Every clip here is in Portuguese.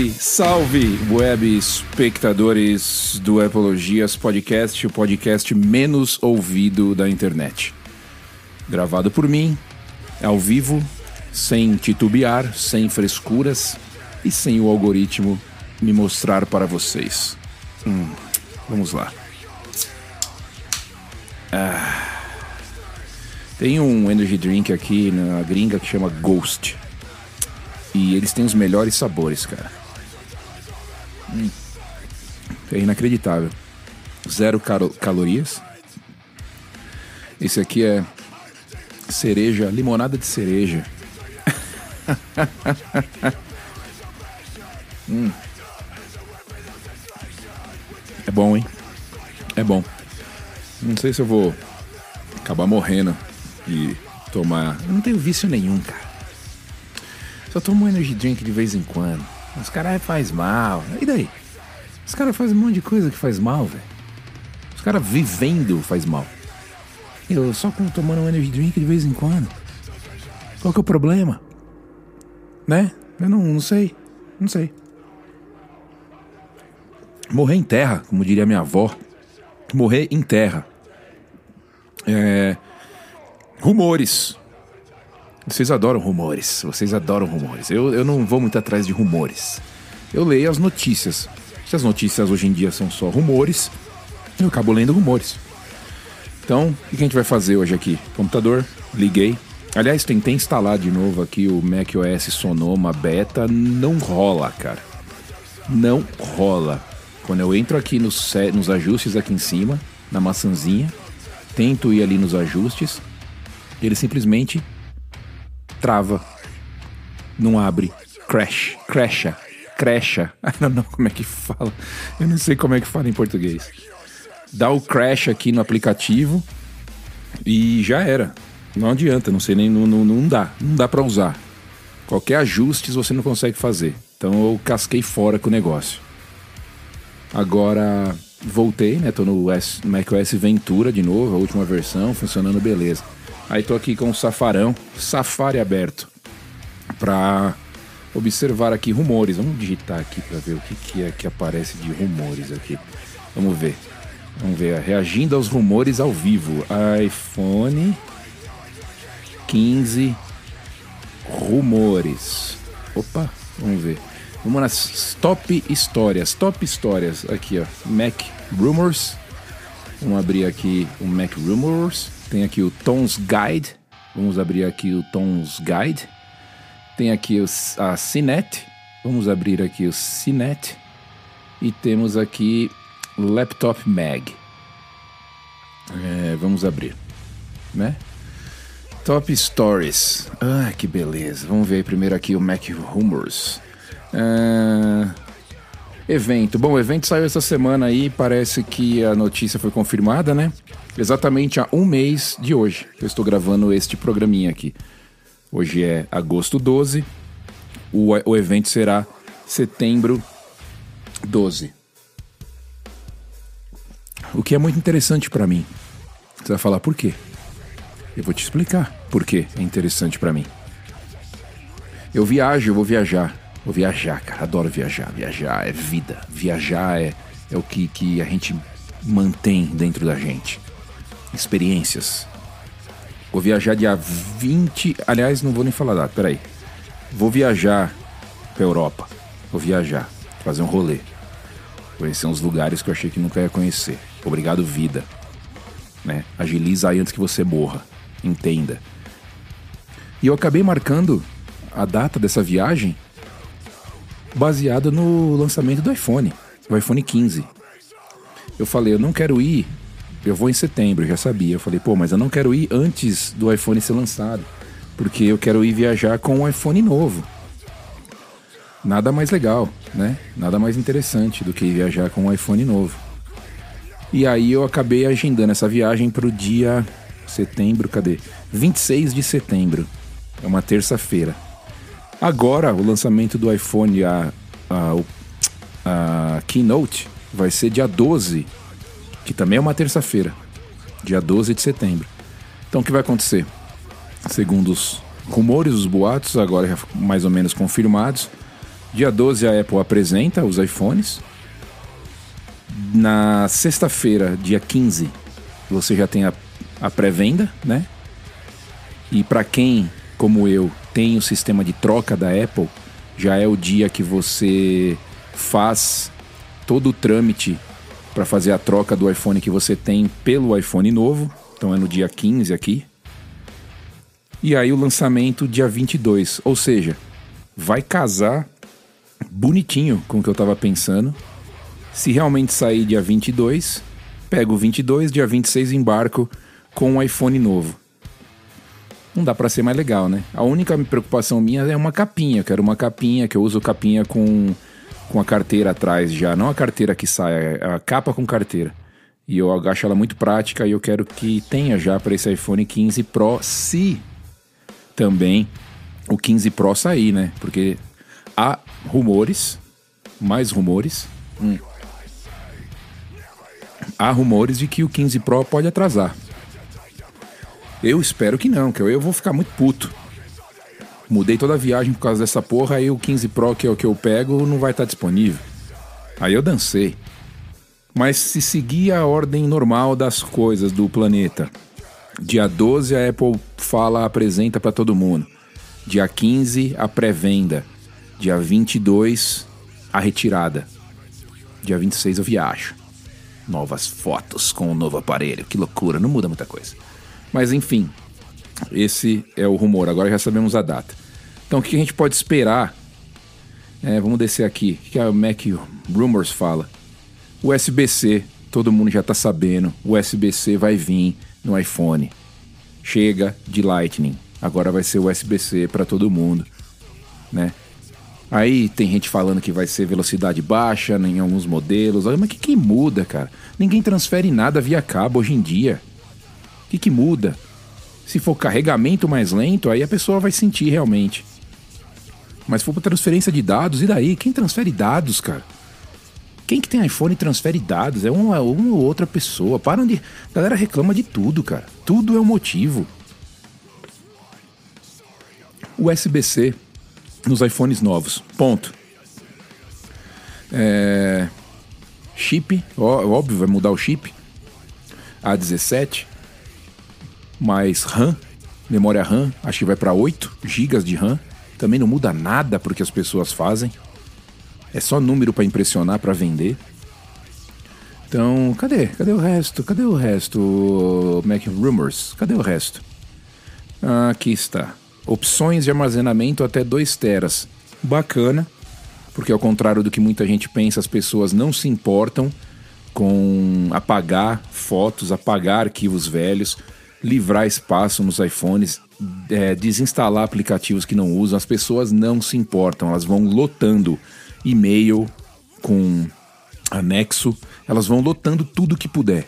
Salve, salve, web espectadores do Epologias Podcast, o podcast menos ouvido da internet. Gravado por mim, ao vivo, sem titubear, sem frescuras e sem o algoritmo me mostrar para vocês. Hum, vamos lá. Ah. Tem um energy drink aqui na gringa que chama Ghost. E eles têm os melhores sabores, cara. Hum. É inacreditável. Zero cal calorias. Esse aqui é cereja, limonada de cereja. hum. É bom, hein? É bom. Não sei se eu vou acabar morrendo e tomar. Eu não tenho vício nenhum, cara. Só tomo energy drink de vez em quando. Os caras faz mal. E daí? Os caras fazem um monte de coisa que faz mal, velho. Os caras vivendo faz mal. Eu só tomando um energy drink de vez em quando. Qual que é o problema? Né? Eu não, não sei. Não sei. Morrer em terra, como diria minha avó. Morrer em terra. É, rumores. Vocês adoram rumores. Vocês adoram rumores. Eu, eu não vou muito atrás de rumores. Eu leio as notícias. Se as notícias hoje em dia são só rumores, eu acabo lendo rumores. Então, o que a gente vai fazer hoje aqui? Computador, liguei. Aliás, tentei instalar de novo aqui o macOS Sonoma Beta. Não rola, cara. Não rola. Quando eu entro aqui nos, nos ajustes aqui em cima, na maçãzinha, tento ir ali nos ajustes, ele simplesmente trava. Não abre. Crash. Crasha. Crasha. Eu não como é que fala. Eu não sei como é que fala em português. Dá o crash aqui no aplicativo e já era. Não adianta, não sei nem. Não, não, não dá. Não dá para usar. Qualquer ajustes você não consegue fazer. Então eu casquei fora com o negócio. Agora voltei, né? Tô no macOS Ventura de novo, a última versão, funcionando beleza. Aí tô aqui com o Safarão, Safari aberto, para observar aqui rumores. Vamos digitar aqui para ver o que, que é que aparece de rumores aqui. Vamos ver. Vamos ver, reagindo aos rumores ao vivo. iPhone 15 rumores. Opa, vamos ver. Vamos nas top histórias. Top histórias. Aqui, ó. Mac Rumors. Vamos abrir aqui o Mac Rumors. Tem aqui o Tons Guide. Vamos abrir aqui o Tons Guide. Tem aqui a Cinet. Vamos abrir aqui o Cinet. E temos aqui Laptop Mag. É, vamos abrir, né? Top Stories. Ah, que beleza. Vamos ver primeiro aqui o Mac Rumors. Uh, evento. Bom, o evento saiu essa semana aí, parece que a notícia foi confirmada, né? Exatamente há um mês de hoje eu estou gravando este programinha aqui. Hoje é agosto 12, o, o evento será setembro 12. O que é muito interessante para mim. Você vai falar por quê? Eu vou te explicar por que é interessante para mim. Eu viajo, eu vou viajar. Vou viajar, cara. Adoro viajar. Viajar é vida. Viajar é, é o que, que a gente mantém dentro da gente. Experiências. Vou viajar dia 20. Aliás, não vou nem falar data, peraí. Vou viajar pra Europa. Vou viajar. Fazer um rolê. Conhecer uns lugares que eu achei que nunca ia conhecer. Obrigado, vida. Né? Agiliza aí antes que você morra. Entenda. E eu acabei marcando a data dessa viagem baseada no lançamento do iPhone, o iPhone 15. Eu falei, eu não quero ir, eu vou em setembro, já sabia. Eu falei, pô, mas eu não quero ir antes do iPhone ser lançado, porque eu quero ir viajar com um iPhone novo. Nada mais legal, né? Nada mais interessante do que viajar com um iPhone novo. E aí eu acabei agendando essa viagem para o dia setembro, cadê? 26 de setembro. É uma terça-feira. Agora, o lançamento do iPhone, a, a, a Keynote, vai ser dia 12, que também é uma terça-feira, dia 12 de setembro. Então, o que vai acontecer? Segundo os rumores, os boatos, agora mais ou menos confirmados, Dia 12 a Apple apresenta os iPhones. Na sexta-feira, dia 15, você já tem a, a pré-venda, né? E para quem, como eu, tem o sistema de troca da Apple, já é o dia que você faz todo o trâmite para fazer a troca do iPhone que você tem pelo iPhone novo. Então é no dia 15 aqui. E aí o lançamento dia 22, ou seja, vai casar bonitinho com o que eu tava pensando. Se realmente sair dia 22, pego o 22, dia 26 embarco com um iPhone novo. Não dá para ser mais legal, né? A única preocupação minha é uma capinha. Eu quero uma capinha, que eu uso capinha com, com a carteira atrás já. Não a carteira que sai, é a capa com carteira. E eu acho ela muito prática e eu quero que tenha já para esse iPhone 15 Pro, se também o 15 Pro sair, né? Porque há rumores, mais rumores. Hum. Há rumores de que o 15 Pro pode atrasar. Eu espero que não, que eu vou ficar muito puto. Mudei toda a viagem por causa dessa porra, aí o 15 Pro que é o que eu pego não vai estar disponível. Aí eu dancei. Mas se seguir a ordem normal das coisas do planeta, dia 12 a Apple fala, apresenta para todo mundo. Dia 15 a pré-venda. Dia 22 a retirada. Dia 26 eu viajo. Novas fotos com o novo aparelho. Que loucura, não muda muita coisa. Mas enfim, esse é o rumor. Agora já sabemos a data. Então o que a gente pode esperar? É, vamos descer aqui. O que a Mac Rumors fala? USB-C, todo mundo já está sabendo. USB-C vai vir no iPhone. Chega de Lightning. Agora vai ser USB-C para todo mundo, né? Aí tem gente falando que vai ser velocidade baixa em alguns modelos. Mas o que, que muda, cara? Ninguém transfere nada via cabo hoje em dia. O que, que muda? Se for carregamento mais lento, aí a pessoa vai sentir realmente. Mas se for transferência de dados, e daí? Quem transfere dados, cara? Quem que tem iPhone transfere dados? É uma, uma ou outra pessoa. Param de. A galera reclama de tudo, cara. Tudo é um motivo. USB-C nos iPhones novos. Ponto. É... Chip, óbvio, vai mudar o chip. A17 mais RAM, memória RAM, acho que vai para 8 GB de RAM. Também não muda nada porque as pessoas fazem. É só número para impressionar, para vender. Então, cadê? Cadê o resto? Cadê o resto? Mac Rumors? Cadê o resto? Aqui está. Opções de armazenamento até 2 teras. Bacana, porque ao contrário do que muita gente pensa, as pessoas não se importam com apagar fotos, apagar arquivos velhos livrar espaço nos iPhones, é, desinstalar aplicativos que não usam. As pessoas não se importam, elas vão lotando e-mail com anexo, elas vão lotando tudo que puder.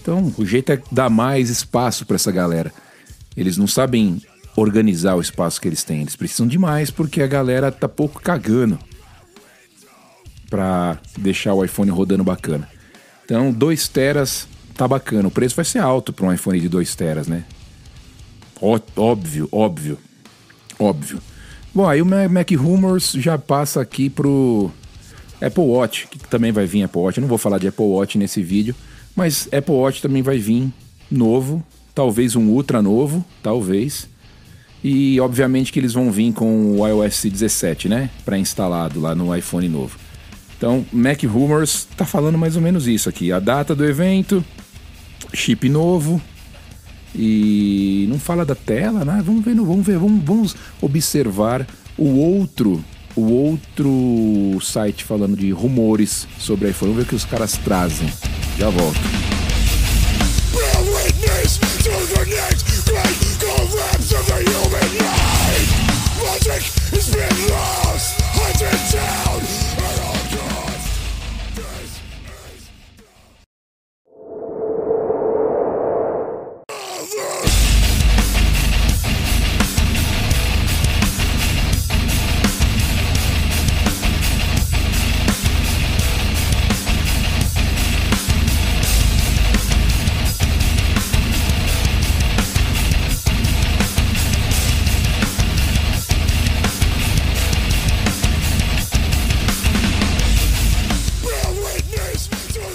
Então, o jeito é dar mais espaço para essa galera. Eles não sabem organizar o espaço que eles têm, eles precisam de mais porque a galera tá pouco cagando para deixar o iPhone rodando bacana. Então, 2 teras tá bacana. O preço vai ser alto para um iPhone de 2 teras, né? Ó, óbvio, óbvio, óbvio. Bom, aí o Mac Rumors já passa aqui pro Apple Watch, que também vai vir Apple Watch. Eu não vou falar de Apple Watch nesse vídeo, mas Apple Watch também vai vir novo, talvez um Ultra novo, talvez. E obviamente que eles vão vir com o iOS 17, né, para instalado lá no iPhone novo. Então, Mac Rumors tá falando mais ou menos isso aqui. A data do evento, chip novo. E não fala da tela, né? Vamos ver, vamos ver, vamos, vamos observar o outro, o outro site falando de rumores sobre iPhone. Vamos ver o que os caras trazem. Já volto. Well,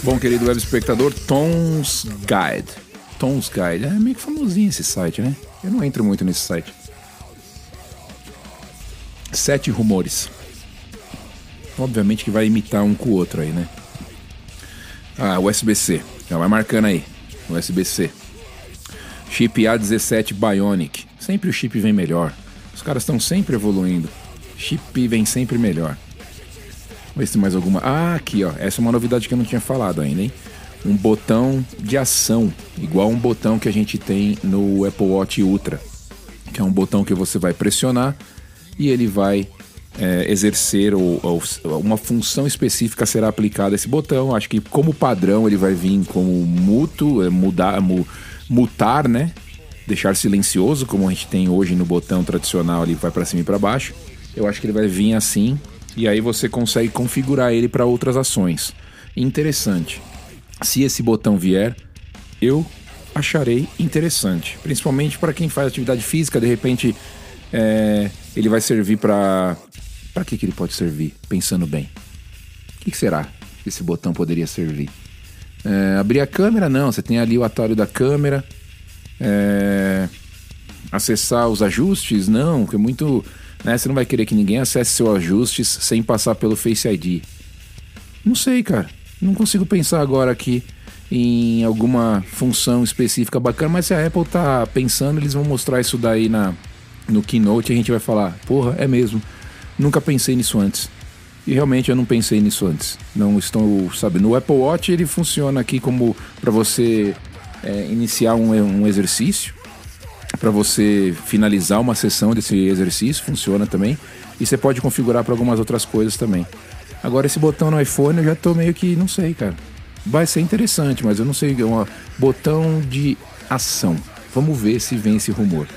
Bom, querido web espectador, Tom's Guide. Tom's Guide. É meio que famosinho esse site, né? Eu não entro muito nesse site. Sete rumores. Obviamente que vai imitar um com o outro aí, né? Ah, USB-C. Já vai marcando aí. USB-C. Chip A17 Bionic. Sempre o chip vem melhor. Os caras estão sempre evoluindo. Chip vem sempre melhor. Ver se mais alguma. Ah, aqui, ó. Essa é uma novidade que eu não tinha falado ainda, hein? Um botão de ação, igual um botão que a gente tem no Apple Watch Ultra, que é um botão que você vai pressionar e ele vai é, exercer ou, ou, uma função específica será aplicada a esse botão. Acho que como padrão ele vai vir como muto, é, mudar, mu, mutar, né? Deixar silencioso, como a gente tem hoje no botão tradicional, ele vai para cima e para baixo. Eu acho que ele vai vir assim e aí você consegue configurar ele para outras ações. Interessante. Se esse botão vier, eu acharei interessante, principalmente para quem faz atividade física, de repente é, ele vai servir para para que, que ele pode servir? Pensando bem. O que, que será que esse botão poderia servir? É, abrir a câmera? Não, você tem ali o atalho da câmera. É, acessar os ajustes? Não, porque é muito. Né, você não vai querer que ninguém acesse seus ajustes sem passar pelo Face ID. Não sei, cara. Não consigo pensar agora aqui em alguma função específica bacana, mas se a Apple tá pensando, eles vão mostrar isso daí na, no Keynote e a gente vai falar, porra, é mesmo. Nunca pensei nisso antes. E realmente eu não pensei nisso antes. Não estou, sabe, no Apple Watch ele funciona aqui como para você é, iniciar um, um exercício, para você finalizar uma sessão desse exercício, funciona também. E você pode configurar para algumas outras coisas também. Agora esse botão no iPhone eu já tô meio que, não sei, cara. Vai ser interessante, mas eu não sei, é um botão de ação. Vamos ver se vem esse rumor.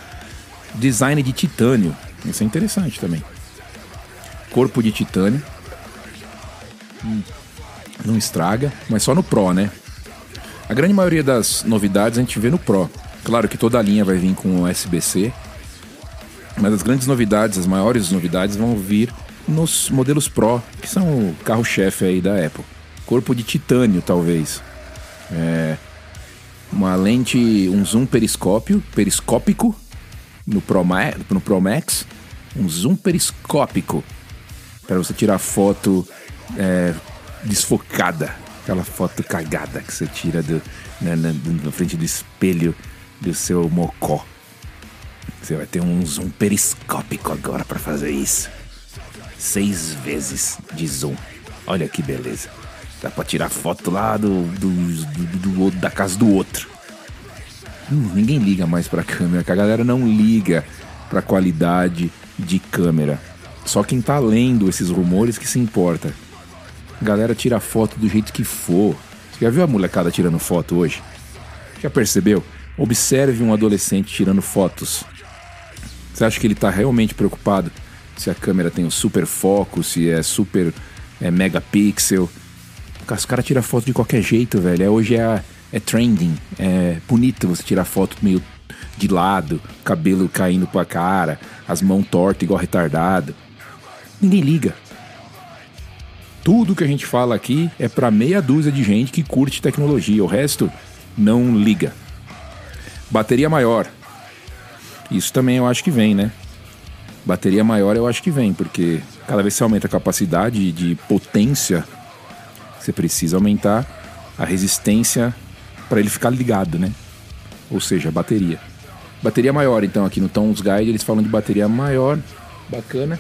Design de titânio. Isso é interessante também corpo de titânio. Hum, não estraga, mas só no Pro, né? A grande maioria das novidades a gente vê no Pro. Claro que toda a linha vai vir com USB-C, mas as grandes novidades, as maiores novidades vão vir nos modelos Pro, que são o carro-chefe aí da Apple. Corpo de titânio, talvez. É uma lente, um zoom periscópio, periscópico no Pro, no Pro Max, um zoom periscópico para você tirar foto é, desfocada. Aquela foto cagada que você tira do, né, na, na frente do espelho do seu mocó. Você vai ter um zoom periscópico agora para fazer isso. Seis vezes de zoom. Olha que beleza. Dá pra tirar foto lá do, do, do, do da casa do outro. Hum, ninguém liga mais pra câmera, que a galera não liga pra qualidade de câmera. Só quem tá lendo esses rumores que se importa. A galera tira foto do jeito que for. Você já viu a molecada tirando foto hoje? Já percebeu? Observe um adolescente tirando fotos. Você acha que ele tá realmente preocupado se a câmera tem um super foco, se é super é, megapixel? Os caras tiram foto de qualquer jeito, velho. É, hoje é, é trending. É bonito você tirar foto meio de lado, cabelo caindo pra cara, as mãos tortas igual retardado. Ninguém liga. Tudo que a gente fala aqui é para meia dúzia de gente que curte tecnologia, o resto não liga. Bateria maior. Isso também eu acho que vem, né? Bateria maior eu acho que vem, porque cada vez que você aumenta a capacidade de potência, você precisa aumentar a resistência para ele ficar ligado, né? Ou seja, a bateria. Bateria maior, então, aqui no Tom's Guide eles falam de bateria maior, bacana.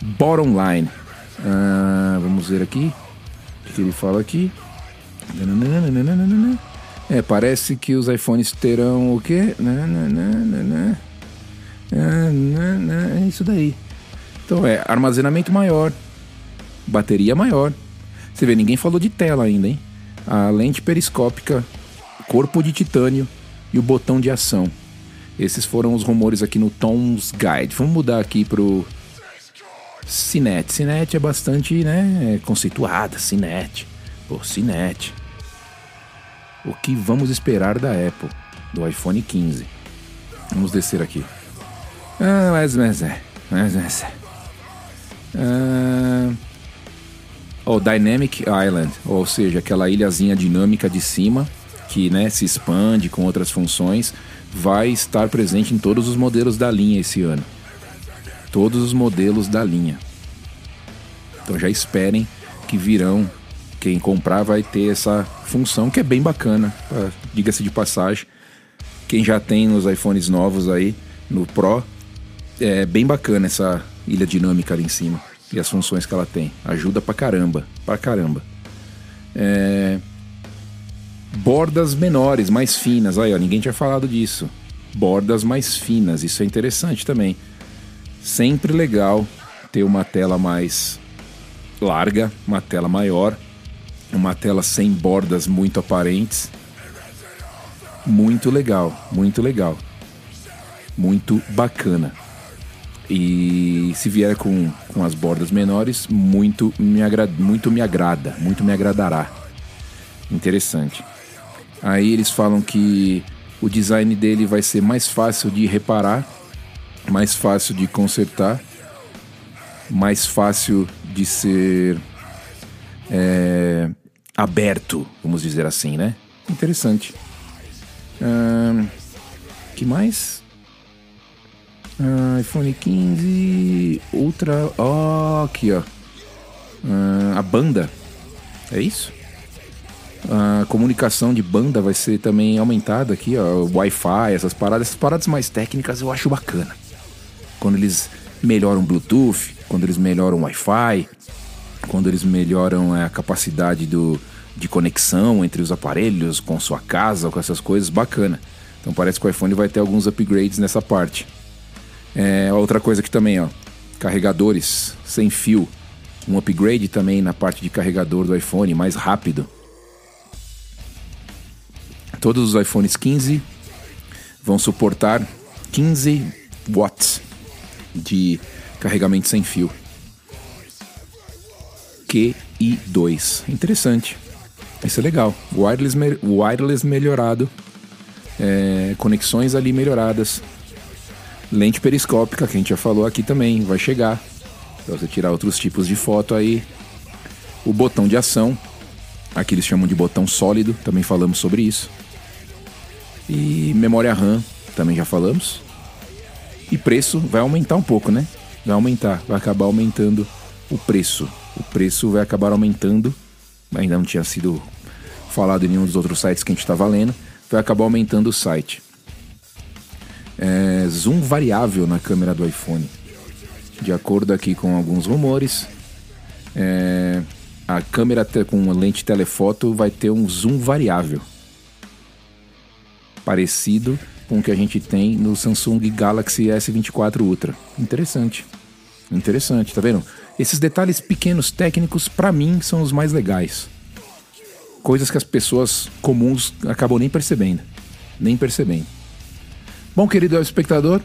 Bottom line. Ah, vamos ver aqui. O que ele fala aqui? É, parece que os iPhones terão o quê? É isso daí. Então é armazenamento maior, bateria maior. Você vê, ninguém falou de tela ainda, hein? A lente periscópica, corpo de titânio e o botão de ação. Esses foram os rumores aqui no Tom's Guide. Vamos mudar aqui pro Cinet. Cinet é bastante, né, conceituada, Cinet. Pô, Cinet. O que vamos esperar da Apple, do iPhone 15? Vamos descer aqui. Ah, mas, mas é. Mas, mas é. Ah, o Dynamic Island, ou seja, aquela ilhazinha dinâmica de cima que né, se expande com outras funções, vai estar presente em todos os modelos da linha esse ano. Todos os modelos da linha. Então já esperem que virão. Quem comprar vai ter essa função que é bem bacana, diga-se de passagem. Quem já tem nos iPhones novos aí, no Pro, é bem bacana essa ilha dinâmica ali em cima e as funções que ela tem. Ajuda pra caramba, pra caramba. É... Bordas menores, mais finas. Aí, ó, ninguém tinha falado disso. Bordas mais finas, isso é interessante também. Sempre legal ter uma tela mais larga, uma tela maior, uma tela sem bordas muito aparentes. Muito legal, muito legal. Muito bacana. E se vier com, com as bordas menores, muito me, muito me agrada, muito me agradará. Interessante. Aí eles falam que o design dele vai ser mais fácil de reparar, mais fácil de consertar, mais fácil de ser é, aberto, vamos dizer assim, né? Interessante. Hum, que mais? iPhone 15 Ultra. Oh, aqui, ó. a banda. É isso? A comunicação de banda vai ser também aumentada aqui, ó. Wi-Fi, essas paradas. Essas paradas mais técnicas eu acho bacana. Quando eles melhoram Bluetooth, quando eles melhoram Wi-Fi, quando eles melhoram a capacidade do, de conexão entre os aparelhos, com sua casa, com essas coisas, bacana. Então parece que o iPhone vai ter alguns upgrades nessa parte. É, outra coisa aqui também, ó, carregadores sem fio. Um upgrade também na parte de carregador do iPhone, mais rápido. Todos os iPhones 15 vão suportar 15 watts de carregamento sem fio. QI2. Interessante. Isso é legal. Wireless, me wireless melhorado. É, conexões ali melhoradas. Lente periscópica, que a gente já falou aqui também, vai chegar. Pra você tirar outros tipos de foto aí. O botão de ação. Aqui eles chamam de botão sólido, também falamos sobre isso. E memória RAM, também já falamos. E preço vai aumentar um pouco, né? Vai aumentar, vai acabar aumentando o preço. O preço vai acabar aumentando. Ainda não tinha sido falado em nenhum dos outros sites que a gente estava lendo. Vai acabar aumentando o site é, zoom variável na câmera do iPhone. De acordo aqui com alguns rumores, é, a câmera com lente telefoto vai ter um zoom variável. Parecido com o que a gente tem no Samsung Galaxy S24 Ultra. Interessante. Interessante, tá vendo? Esses detalhes pequenos técnicos, para mim, são os mais legais. Coisas que as pessoas comuns acabam nem percebendo. Nem percebendo. Bom, querido espectador,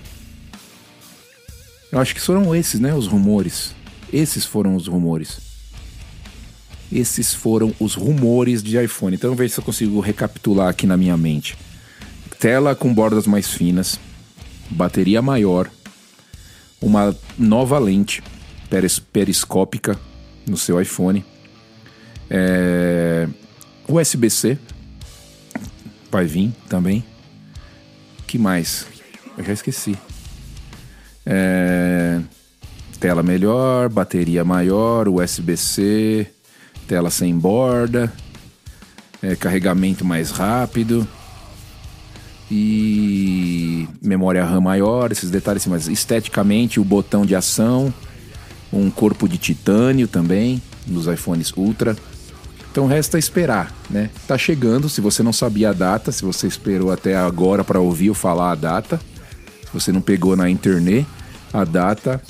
eu acho que foram esses, né, os rumores. Esses foram os rumores. Esses foram os rumores de iPhone. Então, veja se eu consigo recapitular aqui na minha mente. Tela com bordas mais finas, bateria maior, uma nova lente peris periscópica no seu iPhone, é... USB-C vai vir também que mais? Eu já esqueci. É... Tela melhor, bateria maior, USB-C, tela sem borda, é, carregamento mais rápido e memória RAM maior, esses detalhes, mas esteticamente o botão de ação, um corpo de titânio também nos iPhones Ultra. Então resta esperar, né? Tá chegando, se você não sabia a data, se você esperou até agora para ouvir eu falar a data, se você não pegou na internet, a data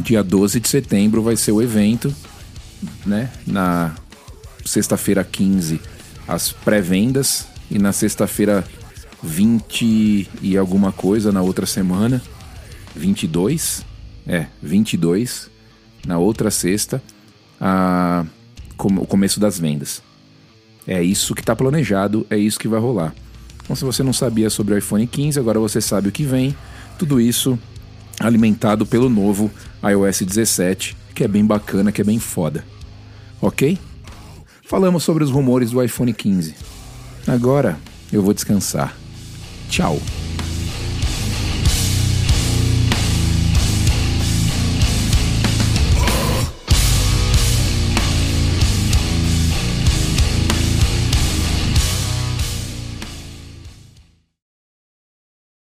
dia 12 de setembro vai ser o evento, né? Na sexta-feira 15 as pré-vendas e na sexta-feira 20 e alguma coisa na outra semana, 22, é, 22 na outra sexta, a o começo das vendas. É isso que está planejado, é isso que vai rolar. Então, se você não sabia sobre o iPhone 15, agora você sabe o que vem. Tudo isso alimentado pelo novo iOS 17, que é bem bacana, que é bem foda. Ok? Falamos sobre os rumores do iPhone 15. Agora eu vou descansar. Tchau.